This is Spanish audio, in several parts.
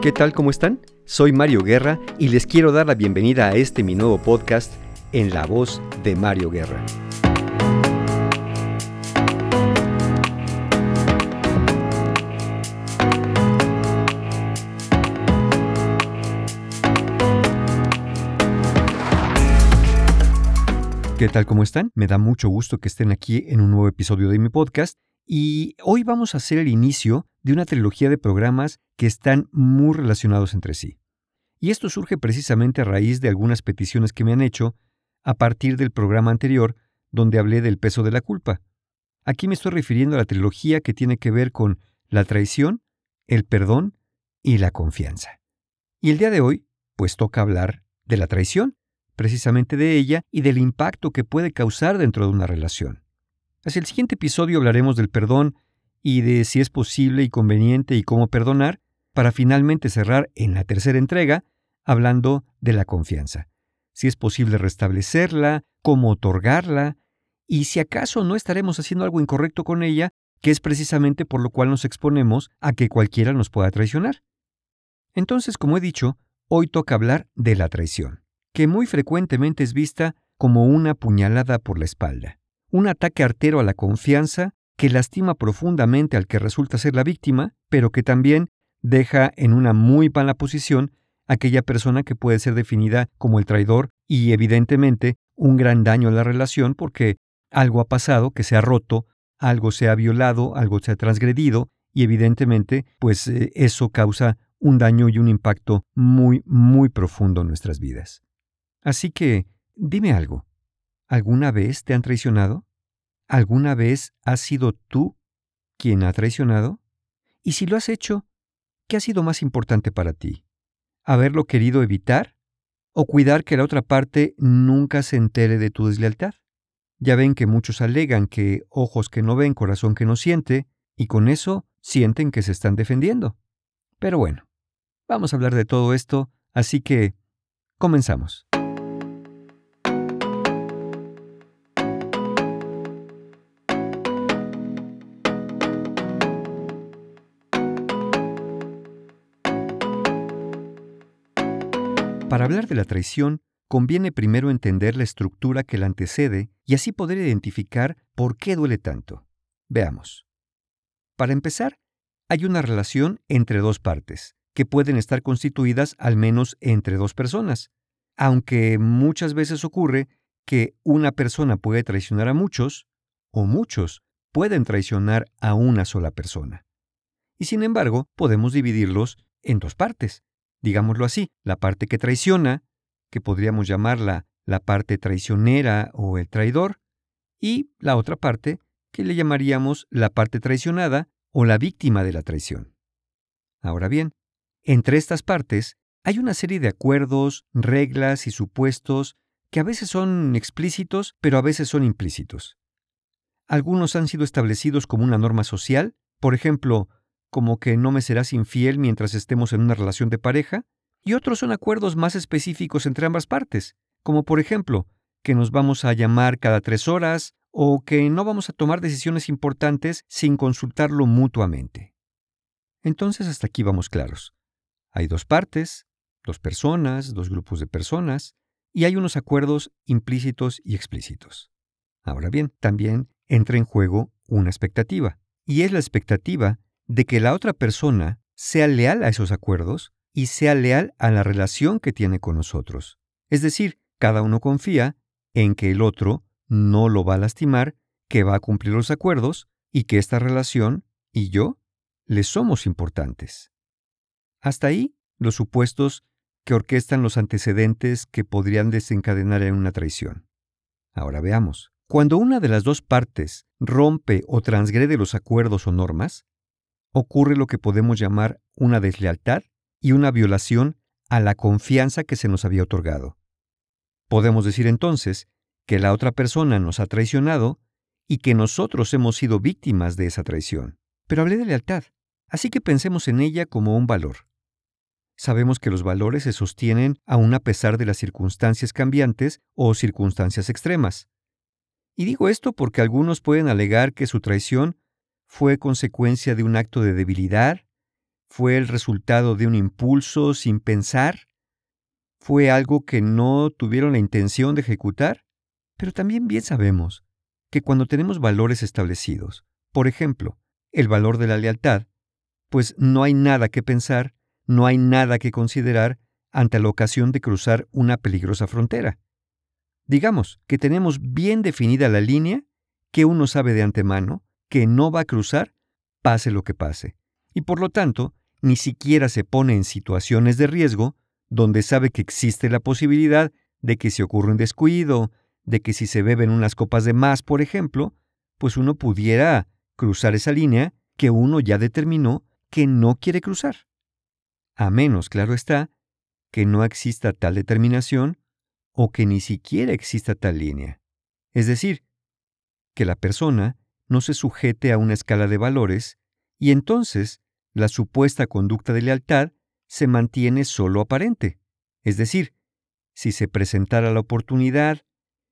¿Qué tal? ¿Cómo están? Soy Mario Guerra y les quiero dar la bienvenida a este mi nuevo podcast en la voz de Mario Guerra. ¿Qué tal? ¿Cómo están? Me da mucho gusto que estén aquí en un nuevo episodio de mi podcast y hoy vamos a hacer el inicio de una trilogía de programas que están muy relacionados entre sí. Y esto surge precisamente a raíz de algunas peticiones que me han hecho a partir del programa anterior donde hablé del peso de la culpa. Aquí me estoy refiriendo a la trilogía que tiene que ver con la traición, el perdón y la confianza. Y el día de hoy, pues toca hablar de la traición, precisamente de ella y del impacto que puede causar dentro de una relación. Hacia el siguiente episodio hablaremos del perdón y de si es posible y conveniente y cómo perdonar, para finalmente cerrar en la tercera entrega hablando de la confianza. Si es posible restablecerla, cómo otorgarla, y si acaso no estaremos haciendo algo incorrecto con ella, que es precisamente por lo cual nos exponemos a que cualquiera nos pueda traicionar. Entonces, como he dicho, hoy toca hablar de la traición, que muy frecuentemente es vista como una puñalada por la espalda, un ataque artero a la confianza que lastima profundamente al que resulta ser la víctima, pero que también deja en una muy mala posición aquella persona que puede ser definida como el traidor y evidentemente un gran daño a la relación porque algo ha pasado, que se ha roto, algo se ha violado, algo se ha transgredido y evidentemente pues eh, eso causa un daño y un impacto muy, muy profundo en nuestras vidas. Así que, dime algo, ¿alguna vez te han traicionado? ¿Alguna vez has sido tú quien ha traicionado? Y si lo has hecho, ¿qué ha sido más importante para ti? ¿Haberlo querido evitar? ¿O cuidar que la otra parte nunca se entere de tu deslealtad? Ya ven que muchos alegan que ojos que no ven, corazón que no siente, y con eso sienten que se están defendiendo. Pero bueno, vamos a hablar de todo esto, así que comenzamos. Hablar de la traición, conviene primero entender la estructura que la antecede y así poder identificar por qué duele tanto. Veamos. Para empezar, hay una relación entre dos partes, que pueden estar constituidas al menos entre dos personas, aunque muchas veces ocurre que una persona puede traicionar a muchos, o muchos pueden traicionar a una sola persona. Y sin embargo, podemos dividirlos en dos partes, digámoslo así, la parte que traiciona, que podríamos llamarla la parte traicionera o el traidor, y la otra parte, que le llamaríamos la parte traicionada o la víctima de la traición. Ahora bien, entre estas partes hay una serie de acuerdos, reglas y supuestos que a veces son explícitos, pero a veces son implícitos. Algunos han sido establecidos como una norma social, por ejemplo, como que no me serás infiel mientras estemos en una relación de pareja, y otros son acuerdos más específicos entre ambas partes, como por ejemplo, que nos vamos a llamar cada tres horas o que no vamos a tomar decisiones importantes sin consultarlo mutuamente. Entonces hasta aquí vamos claros. Hay dos partes, dos personas, dos grupos de personas, y hay unos acuerdos implícitos y explícitos. Ahora bien, también entra en juego una expectativa, y es la expectativa de que la otra persona sea leal a esos acuerdos y sea leal a la relación que tiene con nosotros. Es decir, cada uno confía en que el otro no lo va a lastimar, que va a cumplir los acuerdos y que esta relación y yo le somos importantes. Hasta ahí los supuestos que orquestan los antecedentes que podrían desencadenar en una traición. Ahora veamos. Cuando una de las dos partes rompe o transgrede los acuerdos o normas, ocurre lo que podemos llamar una deslealtad y una violación a la confianza que se nos había otorgado. Podemos decir entonces que la otra persona nos ha traicionado y que nosotros hemos sido víctimas de esa traición. Pero hablé de lealtad, así que pensemos en ella como un valor. Sabemos que los valores se sostienen aún a pesar de las circunstancias cambiantes o circunstancias extremas. Y digo esto porque algunos pueden alegar que su traición fue consecuencia de un acto de debilidad, ¿Fue el resultado de un impulso sin pensar? ¿Fue algo que no tuvieron la intención de ejecutar? Pero también bien sabemos que cuando tenemos valores establecidos, por ejemplo, el valor de la lealtad, pues no hay nada que pensar, no hay nada que considerar ante la ocasión de cruzar una peligrosa frontera. Digamos que tenemos bien definida la línea que uno sabe de antemano que no va a cruzar pase lo que pase, y por lo tanto ni siquiera se pone en situaciones de riesgo donde sabe que existe la posibilidad de que si ocurre un descuido, de que si se beben unas copas de más, por ejemplo, pues uno pudiera cruzar esa línea que uno ya determinó que no quiere cruzar. A menos, claro está, que no exista tal determinación o que ni siquiera exista tal línea. Es decir, que la persona no se sujete a una escala de valores y entonces la supuesta conducta de lealtad se mantiene solo aparente. Es decir, si se presentara la oportunidad,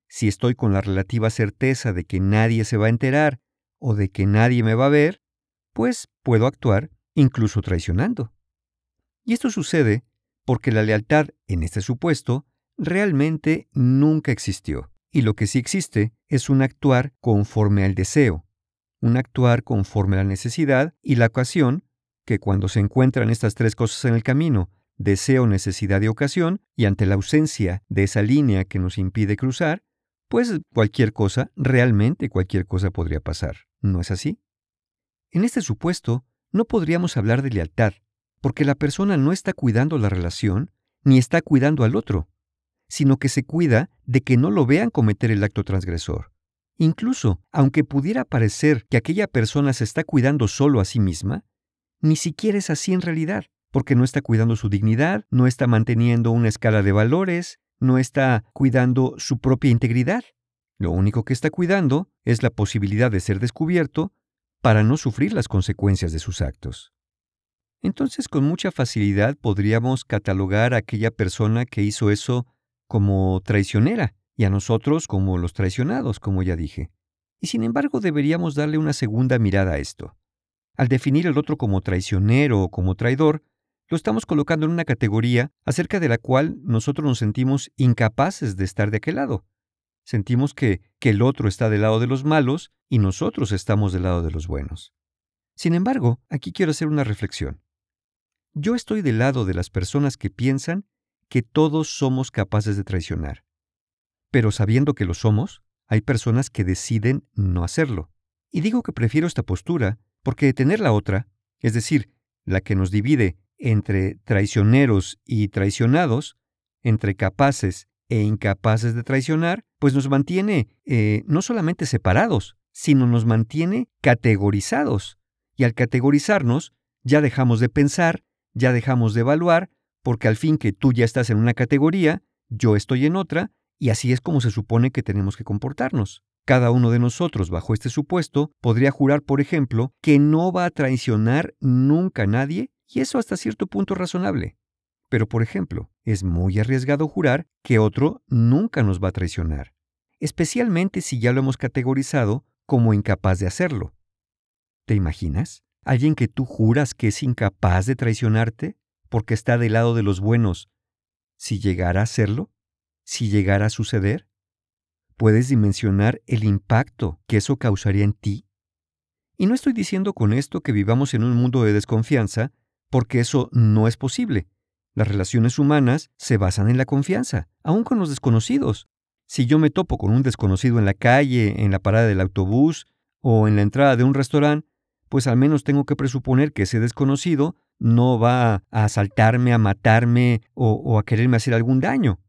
si estoy con la relativa certeza de que nadie se va a enterar o de que nadie me va a ver, pues puedo actuar incluso traicionando. Y esto sucede porque la lealtad, en este supuesto, realmente nunca existió. Y lo que sí existe es un actuar conforme al deseo, un actuar conforme a la necesidad y la ocasión, que cuando se encuentran estas tres cosas en el camino, deseo, necesidad y ocasión, y ante la ausencia de esa línea que nos impide cruzar, pues cualquier cosa, realmente cualquier cosa podría pasar. ¿No es así? En este supuesto, no podríamos hablar de lealtad, porque la persona no está cuidando la relación, ni está cuidando al otro, sino que se cuida de que no lo vean cometer el acto transgresor. Incluso, aunque pudiera parecer que aquella persona se está cuidando solo a sí misma, ni siquiera es así en realidad, porque no está cuidando su dignidad, no está manteniendo una escala de valores, no está cuidando su propia integridad. Lo único que está cuidando es la posibilidad de ser descubierto para no sufrir las consecuencias de sus actos. Entonces con mucha facilidad podríamos catalogar a aquella persona que hizo eso como traicionera y a nosotros como los traicionados, como ya dije. Y sin embargo deberíamos darle una segunda mirada a esto. Al definir al otro como traicionero o como traidor, lo estamos colocando en una categoría acerca de la cual nosotros nos sentimos incapaces de estar de aquel lado. Sentimos que, que el otro está del lado de los malos y nosotros estamos del lado de los buenos. Sin embargo, aquí quiero hacer una reflexión. Yo estoy del lado de las personas que piensan que todos somos capaces de traicionar. Pero sabiendo que lo somos, hay personas que deciden no hacerlo. Y digo que prefiero esta postura porque tener la otra, es decir, la que nos divide entre traicioneros y traicionados, entre capaces e incapaces de traicionar, pues nos mantiene eh, no solamente separados, sino nos mantiene categorizados. Y al categorizarnos, ya dejamos de pensar, ya dejamos de evaluar, porque al fin que tú ya estás en una categoría, yo estoy en otra, y así es como se supone que tenemos que comportarnos. Cada uno de nosotros, bajo este supuesto, podría jurar, por ejemplo, que no va a traicionar nunca a nadie, y eso hasta cierto punto razonable. Pero, por ejemplo, es muy arriesgado jurar que otro nunca nos va a traicionar, especialmente si ya lo hemos categorizado como incapaz de hacerlo. ¿Te imaginas? ¿Alguien que tú juras que es incapaz de traicionarte? porque está del lado de los buenos, si llegara a serlo, si llegara a suceder, ¿puedes dimensionar el impacto que eso causaría en ti? Y no estoy diciendo con esto que vivamos en un mundo de desconfianza, porque eso no es posible. Las relaciones humanas se basan en la confianza, aun con los desconocidos. Si yo me topo con un desconocido en la calle, en la parada del autobús o en la entrada de un restaurante, pues al menos tengo que presuponer que ese desconocido no va a asaltarme, a matarme o, a quererme hacer algún daño.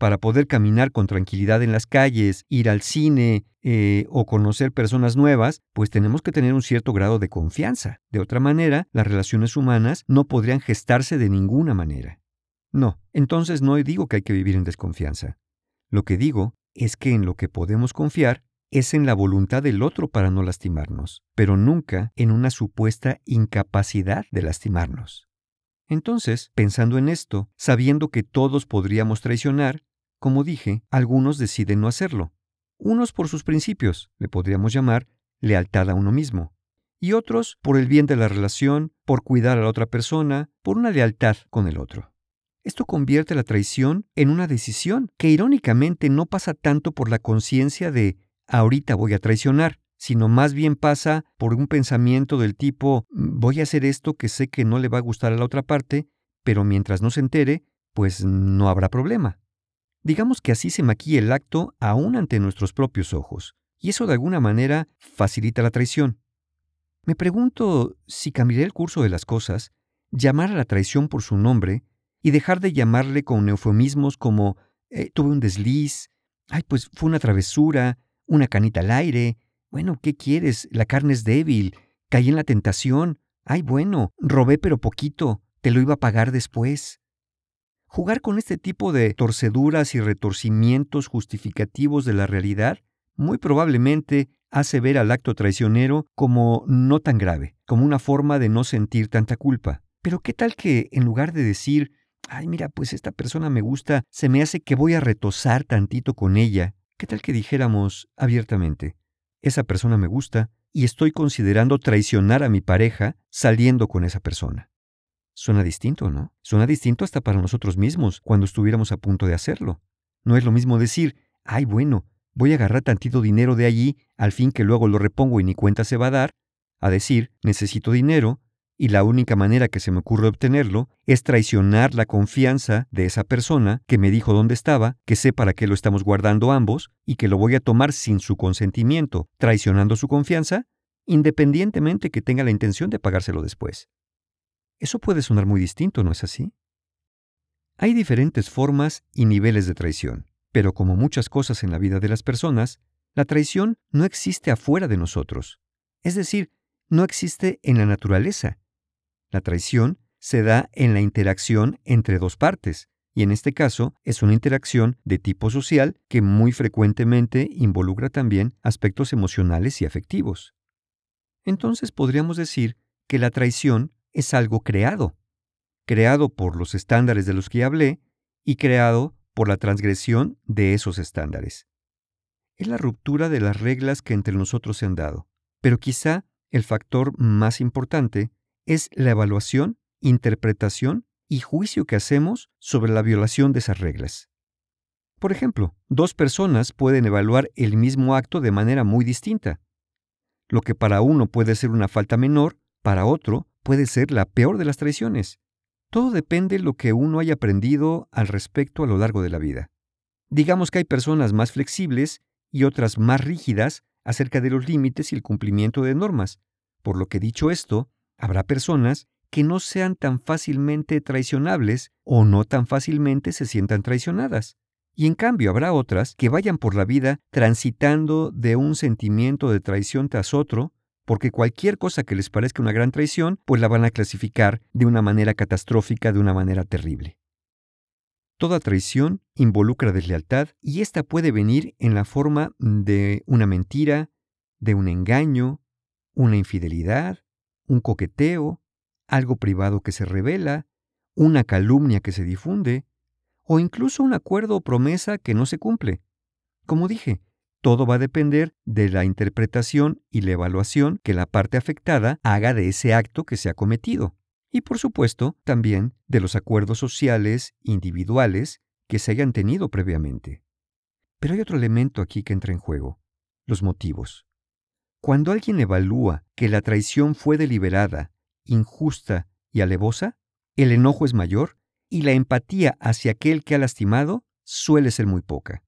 Para poder caminar con tranquilidad en las calles, ir al cine eh, o conocer personas nuevas, pues tenemos que tener un cierto grado de confianza. De otra manera, las relaciones humanas no podrían gestarse de ninguna manera. No, entonces no digo que hay que vivir en desconfianza. Lo que digo es que en lo que podemos confiar es en la voluntad del otro para no lastimarnos, pero nunca en una supuesta incapacidad de lastimarnos. Entonces, pensando en esto, sabiendo que todos podríamos traicionar, como dije, algunos deciden no hacerlo. Unos por sus principios, le podríamos llamar lealtad a uno mismo, y otros por el bien de la relación, por cuidar a la otra persona, por una lealtad con el otro. Esto convierte la traición en una decisión que irónicamente no pasa tanto por la conciencia de ahorita voy a traicionar, sino más bien pasa por un pensamiento del tipo voy a hacer esto que sé que no le va a gustar a la otra parte, pero mientras no se entere, pues no habrá problema. Digamos que así se maquilla el acto aún ante nuestros propios ojos, y eso de alguna manera facilita la traición. Me pregunto si cambiaré el curso de las cosas, llamar a la traición por su nombre y dejar de llamarle con eufemismos como eh, tuve un desliz, ay, pues fue una travesura, una canita al aire, bueno, ¿qué quieres? La carne es débil, caí en la tentación, ay, bueno, robé pero poquito, te lo iba a pagar después. Jugar con este tipo de torceduras y retorcimientos justificativos de la realidad muy probablemente hace ver al acto traicionero como no tan grave, como una forma de no sentir tanta culpa. Pero ¿qué tal que en lugar de decir, ay mira, pues esta persona me gusta, se me hace que voy a retosar tantito con ella, ¿qué tal que dijéramos abiertamente, esa persona me gusta y estoy considerando traicionar a mi pareja saliendo con esa persona? Suena distinto, ¿no? Suena distinto hasta para nosotros mismos cuando estuviéramos a punto de hacerlo. No es lo mismo decir, ay bueno, voy a agarrar tantito dinero de allí al fin que luego lo repongo y ni cuenta se va a dar, a decir, necesito dinero, y la única manera que se me ocurre obtenerlo es traicionar la confianza de esa persona que me dijo dónde estaba, que sé para qué lo estamos guardando ambos y que lo voy a tomar sin su consentimiento, traicionando su confianza, independientemente que tenga la intención de pagárselo después. Eso puede sonar muy distinto, ¿no es así? Hay diferentes formas y niveles de traición, pero como muchas cosas en la vida de las personas, la traición no existe afuera de nosotros, es decir, no existe en la naturaleza, la traición se da en la interacción entre dos partes, y en este caso es una interacción de tipo social que muy frecuentemente involucra también aspectos emocionales y afectivos. Entonces podríamos decir que la traición es algo creado, creado por los estándares de los que hablé y creado por la transgresión de esos estándares. Es la ruptura de las reglas que entre nosotros se han dado, pero quizá el factor más importante es la evaluación, interpretación y juicio que hacemos sobre la violación de esas reglas. Por ejemplo, dos personas pueden evaluar el mismo acto de manera muy distinta. Lo que para uno puede ser una falta menor, para otro puede ser la peor de las traiciones. Todo depende de lo que uno haya aprendido al respecto a lo largo de la vida. Digamos que hay personas más flexibles y otras más rígidas acerca de los límites y el cumplimiento de normas, por lo que dicho esto, Habrá personas que no sean tan fácilmente traicionables o no tan fácilmente se sientan traicionadas. Y en cambio habrá otras que vayan por la vida transitando de un sentimiento de traición tras otro, porque cualquier cosa que les parezca una gran traición, pues la van a clasificar de una manera catastrófica, de una manera terrible. Toda traición involucra deslealtad y esta puede venir en la forma de una mentira, de un engaño, una infidelidad, un coqueteo, algo privado que se revela, una calumnia que se difunde, o incluso un acuerdo o promesa que no se cumple. Como dije, todo va a depender de la interpretación y la evaluación que la parte afectada haga de ese acto que se ha cometido. Y por supuesto, también de los acuerdos sociales individuales que se hayan tenido previamente. Pero hay otro elemento aquí que entra en juego, los motivos. Cuando alguien evalúa que la traición fue deliberada, injusta y alevosa, el enojo es mayor y la empatía hacia aquel que ha lastimado suele ser muy poca.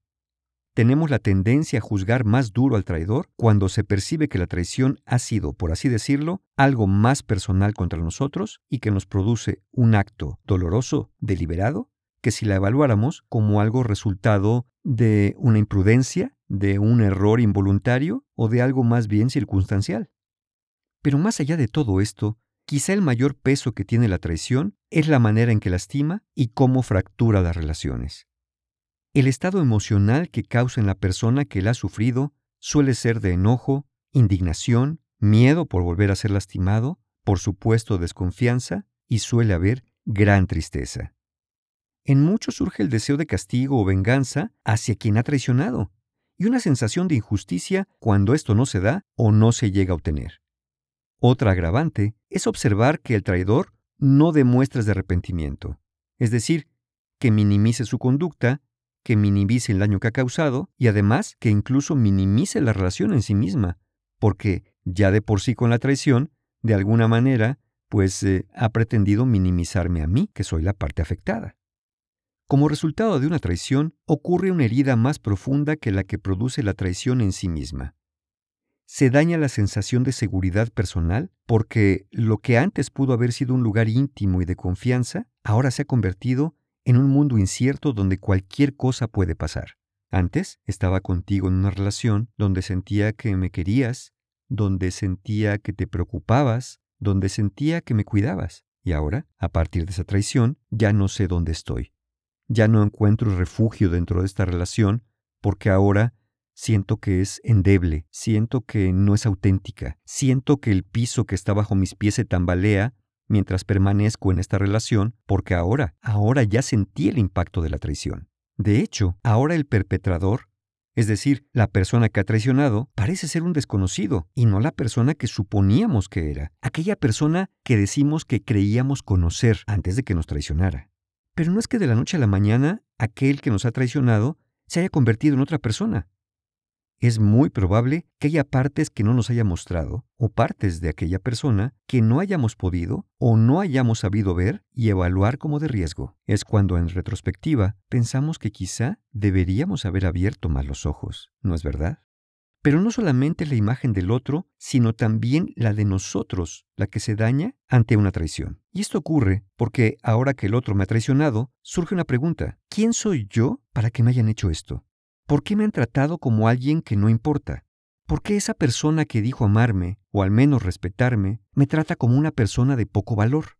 Tenemos la tendencia a juzgar más duro al traidor cuando se percibe que la traición ha sido, por así decirlo, algo más personal contra nosotros y que nos produce un acto doloroso deliberado que si la evaluáramos como algo resultado de una imprudencia, de un error involuntario o de algo más bien circunstancial. Pero más allá de todo esto, quizá el mayor peso que tiene la traición es la manera en que lastima y cómo fractura las relaciones. El estado emocional que causa en la persona que la ha sufrido suele ser de enojo, indignación, miedo por volver a ser lastimado, por supuesto desconfianza y suele haber gran tristeza. En muchos surge el deseo de castigo o venganza hacia quien ha traicionado, y una sensación de injusticia cuando esto no se da o no se llega a obtener. Otra agravante es observar que el traidor no demuestra de arrepentimiento, es decir, que minimice su conducta, que minimice el daño que ha causado y además que incluso minimice la relación en sí misma, porque ya de por sí con la traición, de alguna manera, pues eh, ha pretendido minimizarme a mí, que soy la parte afectada. Como resultado de una traición, ocurre una herida más profunda que la que produce la traición en sí misma. Se daña la sensación de seguridad personal porque lo que antes pudo haber sido un lugar íntimo y de confianza, ahora se ha convertido en un mundo incierto donde cualquier cosa puede pasar. Antes estaba contigo en una relación donde sentía que me querías, donde sentía que te preocupabas, donde sentía que me cuidabas. Y ahora, a partir de esa traición, ya no sé dónde estoy. Ya no encuentro refugio dentro de esta relación porque ahora siento que es endeble, siento que no es auténtica, siento que el piso que está bajo mis pies se tambalea mientras permanezco en esta relación porque ahora, ahora ya sentí el impacto de la traición. De hecho, ahora el perpetrador, es decir, la persona que ha traicionado, parece ser un desconocido y no la persona que suponíamos que era, aquella persona que decimos que creíamos conocer antes de que nos traicionara. Pero no es que de la noche a la mañana aquel que nos ha traicionado se haya convertido en otra persona es muy probable que haya partes que no nos haya mostrado o partes de aquella persona que no hayamos podido o no hayamos sabido ver y evaluar como de riesgo. Es cuando en retrospectiva pensamos que quizá deberíamos haber abierto más los ojos, ¿no es verdad? Pero no solamente la imagen del otro, sino también la de nosotros, la que se daña ante una traición. Y esto ocurre porque ahora que el otro me ha traicionado, surge una pregunta. ¿Quién soy yo para que me hayan hecho esto? ¿Por qué me han tratado como alguien que no importa? ¿Por qué esa persona que dijo amarme, o al menos respetarme, me trata como una persona de poco valor?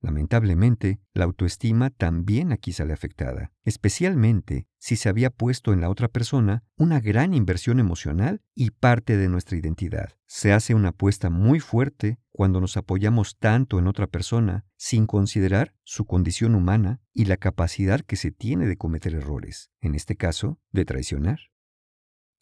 Lamentablemente, la autoestima también aquí sale afectada, especialmente si se había puesto en la otra persona una gran inversión emocional y parte de nuestra identidad. Se hace una apuesta muy fuerte cuando nos apoyamos tanto en otra persona sin considerar su condición humana y la capacidad que se tiene de cometer errores, en este caso, de traicionar.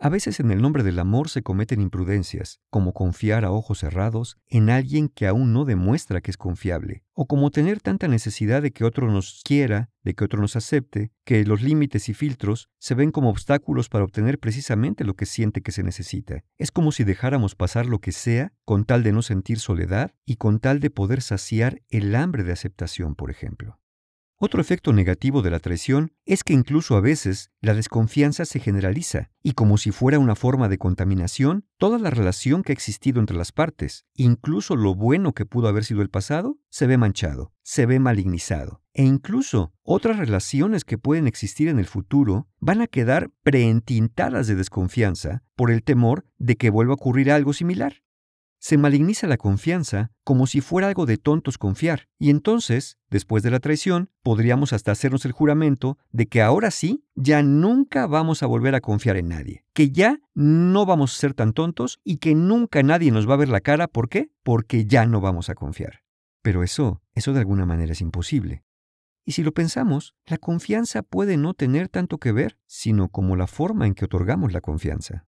A veces en el nombre del amor se cometen imprudencias, como confiar a ojos cerrados en alguien que aún no demuestra que es confiable, o como tener tanta necesidad de que otro nos quiera, de que otro nos acepte, que los límites y filtros se ven como obstáculos para obtener precisamente lo que siente que se necesita. Es como si dejáramos pasar lo que sea con tal de no sentir soledad y con tal de poder saciar el hambre de aceptación, por ejemplo. Otro efecto negativo de la traición es que incluso a veces la desconfianza se generaliza y como si fuera una forma de contaminación, toda la relación que ha existido entre las partes, incluso lo bueno que pudo haber sido el pasado, se ve manchado, se ve malignizado. E incluso otras relaciones que pueden existir en el futuro van a quedar preentintadas de desconfianza por el temor de que vuelva a ocurrir algo similar se maligniza la confianza como si fuera algo de tontos confiar, y entonces, después de la traición, podríamos hasta hacernos el juramento de que ahora sí, ya nunca vamos a volver a confiar en nadie, que ya no vamos a ser tan tontos y que nunca nadie nos va a ver la cara, ¿por qué? Porque ya no vamos a confiar. Pero eso, eso de alguna manera es imposible. Y si lo pensamos, la confianza puede no tener tanto que ver, sino como la forma en que otorgamos la confianza.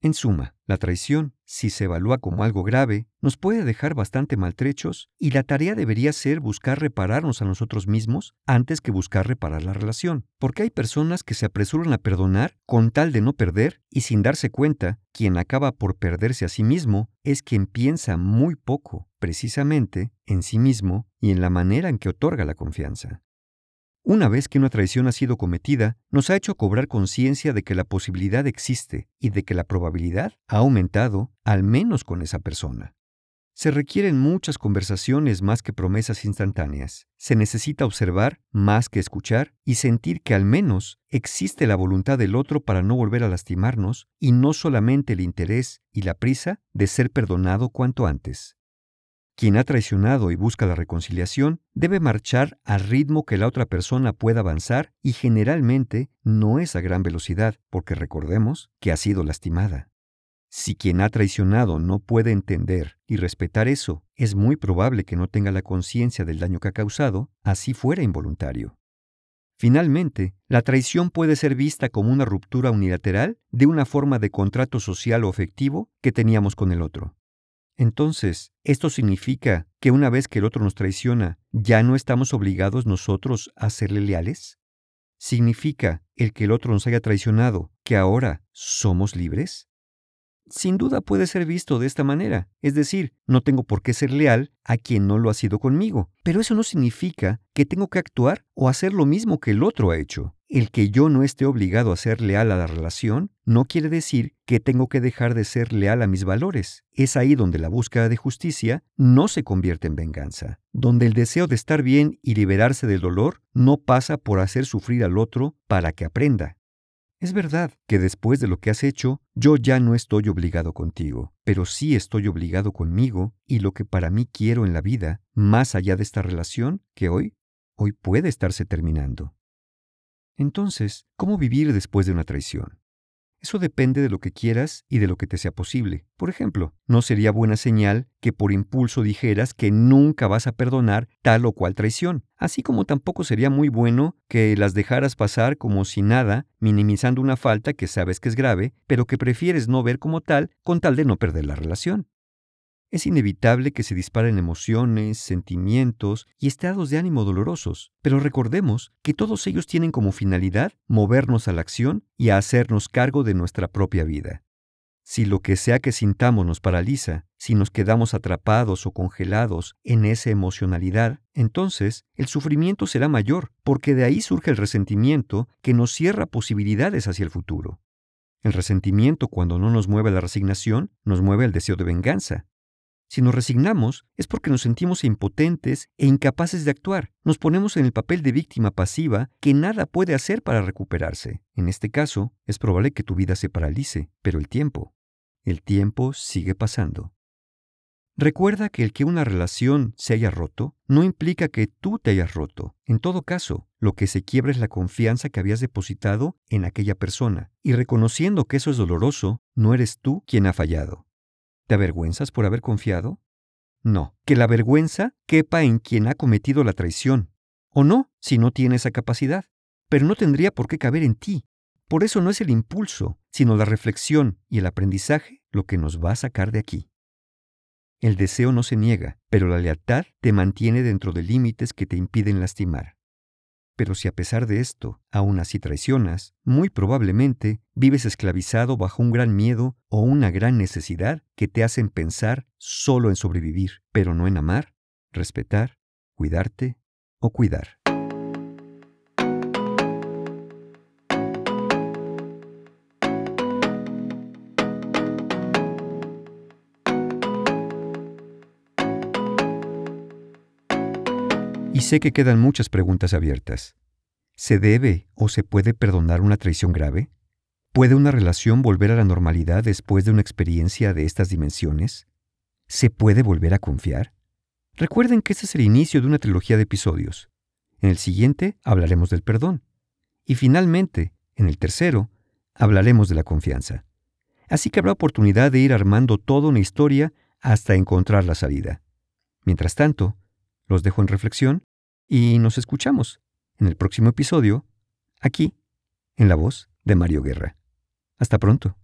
En suma, la traición, si se evalúa como algo grave, nos puede dejar bastante maltrechos y la tarea debería ser buscar repararnos a nosotros mismos antes que buscar reparar la relación, porque hay personas que se apresuran a perdonar con tal de no perder y sin darse cuenta, quien acaba por perderse a sí mismo es quien piensa muy poco, precisamente, en sí mismo y en la manera en que otorga la confianza. Una vez que una traición ha sido cometida, nos ha hecho cobrar conciencia de que la posibilidad existe y de que la probabilidad ha aumentado, al menos con esa persona. Se requieren muchas conversaciones más que promesas instantáneas. Se necesita observar más que escuchar y sentir que al menos existe la voluntad del otro para no volver a lastimarnos y no solamente el interés y la prisa de ser perdonado cuanto antes. Quien ha traicionado y busca la reconciliación debe marchar al ritmo que la otra persona pueda avanzar y generalmente no es a gran velocidad, porque recordemos que ha sido lastimada. Si quien ha traicionado no puede entender y respetar eso, es muy probable que no tenga la conciencia del daño que ha causado, así fuera involuntario. Finalmente, la traición puede ser vista como una ruptura unilateral de una forma de contrato social o afectivo que teníamos con el otro. Entonces, ¿esto significa que una vez que el otro nos traiciona, ya no estamos obligados nosotros a serle leales? ¿Significa el que el otro nos haya traicionado que ahora somos libres? sin duda puede ser visto de esta manera. Es decir, no tengo por qué ser leal a quien no lo ha sido conmigo. Pero eso no significa que tengo que actuar o hacer lo mismo que el otro ha hecho. El que yo no esté obligado a ser leal a la relación no quiere decir que tengo que dejar de ser leal a mis valores. Es ahí donde la búsqueda de justicia no se convierte en venganza, donde el deseo de estar bien y liberarse del dolor no pasa por hacer sufrir al otro para que aprenda. Es verdad que después de lo que has hecho, yo ya no estoy obligado contigo, pero sí estoy obligado conmigo y lo que para mí quiero en la vida, más allá de esta relación que hoy, hoy puede estarse terminando. Entonces, ¿cómo vivir después de una traición? Eso depende de lo que quieras y de lo que te sea posible. Por ejemplo, no sería buena señal que por impulso dijeras que nunca vas a perdonar tal o cual traición, así como tampoco sería muy bueno que las dejaras pasar como si nada, minimizando una falta que sabes que es grave, pero que prefieres no ver como tal con tal de no perder la relación. Es inevitable que se disparen emociones, sentimientos y estados de ánimo dolorosos, pero recordemos que todos ellos tienen como finalidad movernos a la acción y a hacernos cargo de nuestra propia vida. Si lo que sea que sintamos nos paraliza, si nos quedamos atrapados o congelados en esa emocionalidad, entonces el sufrimiento será mayor, porque de ahí surge el resentimiento que nos cierra posibilidades hacia el futuro. El resentimiento, cuando no nos mueve la resignación, nos mueve el deseo de venganza, si nos resignamos es porque nos sentimos impotentes e incapaces de actuar. Nos ponemos en el papel de víctima pasiva que nada puede hacer para recuperarse. En este caso, es probable que tu vida se paralice, pero el tiempo, el tiempo sigue pasando. Recuerda que el que una relación se haya roto no implica que tú te hayas roto. En todo caso, lo que se quiebra es la confianza que habías depositado en aquella persona. Y reconociendo que eso es doloroso, no eres tú quien ha fallado. ¿Te avergüenzas por haber confiado? No, que la vergüenza quepa en quien ha cometido la traición. O no, si no tiene esa capacidad. Pero no tendría por qué caber en ti. Por eso no es el impulso, sino la reflexión y el aprendizaje lo que nos va a sacar de aquí. El deseo no se niega, pero la lealtad te mantiene dentro de límites que te impiden lastimar. Pero si a pesar de esto aún así traicionas, muy probablemente vives esclavizado bajo un gran miedo o una gran necesidad que te hacen pensar solo en sobrevivir, pero no en amar, respetar, cuidarte o cuidar. Y sé que quedan muchas preguntas abiertas. ¿Se debe o se puede perdonar una traición grave? ¿Puede una relación volver a la normalidad después de una experiencia de estas dimensiones? ¿Se puede volver a confiar? Recuerden que este es el inicio de una trilogía de episodios. En el siguiente hablaremos del perdón. Y finalmente, en el tercero, hablaremos de la confianza. Así que habrá oportunidad de ir armando toda una historia hasta encontrar la salida. Mientras tanto, los dejo en reflexión y nos escuchamos en el próximo episodio, aquí, en la voz de Mario Guerra. Hasta pronto.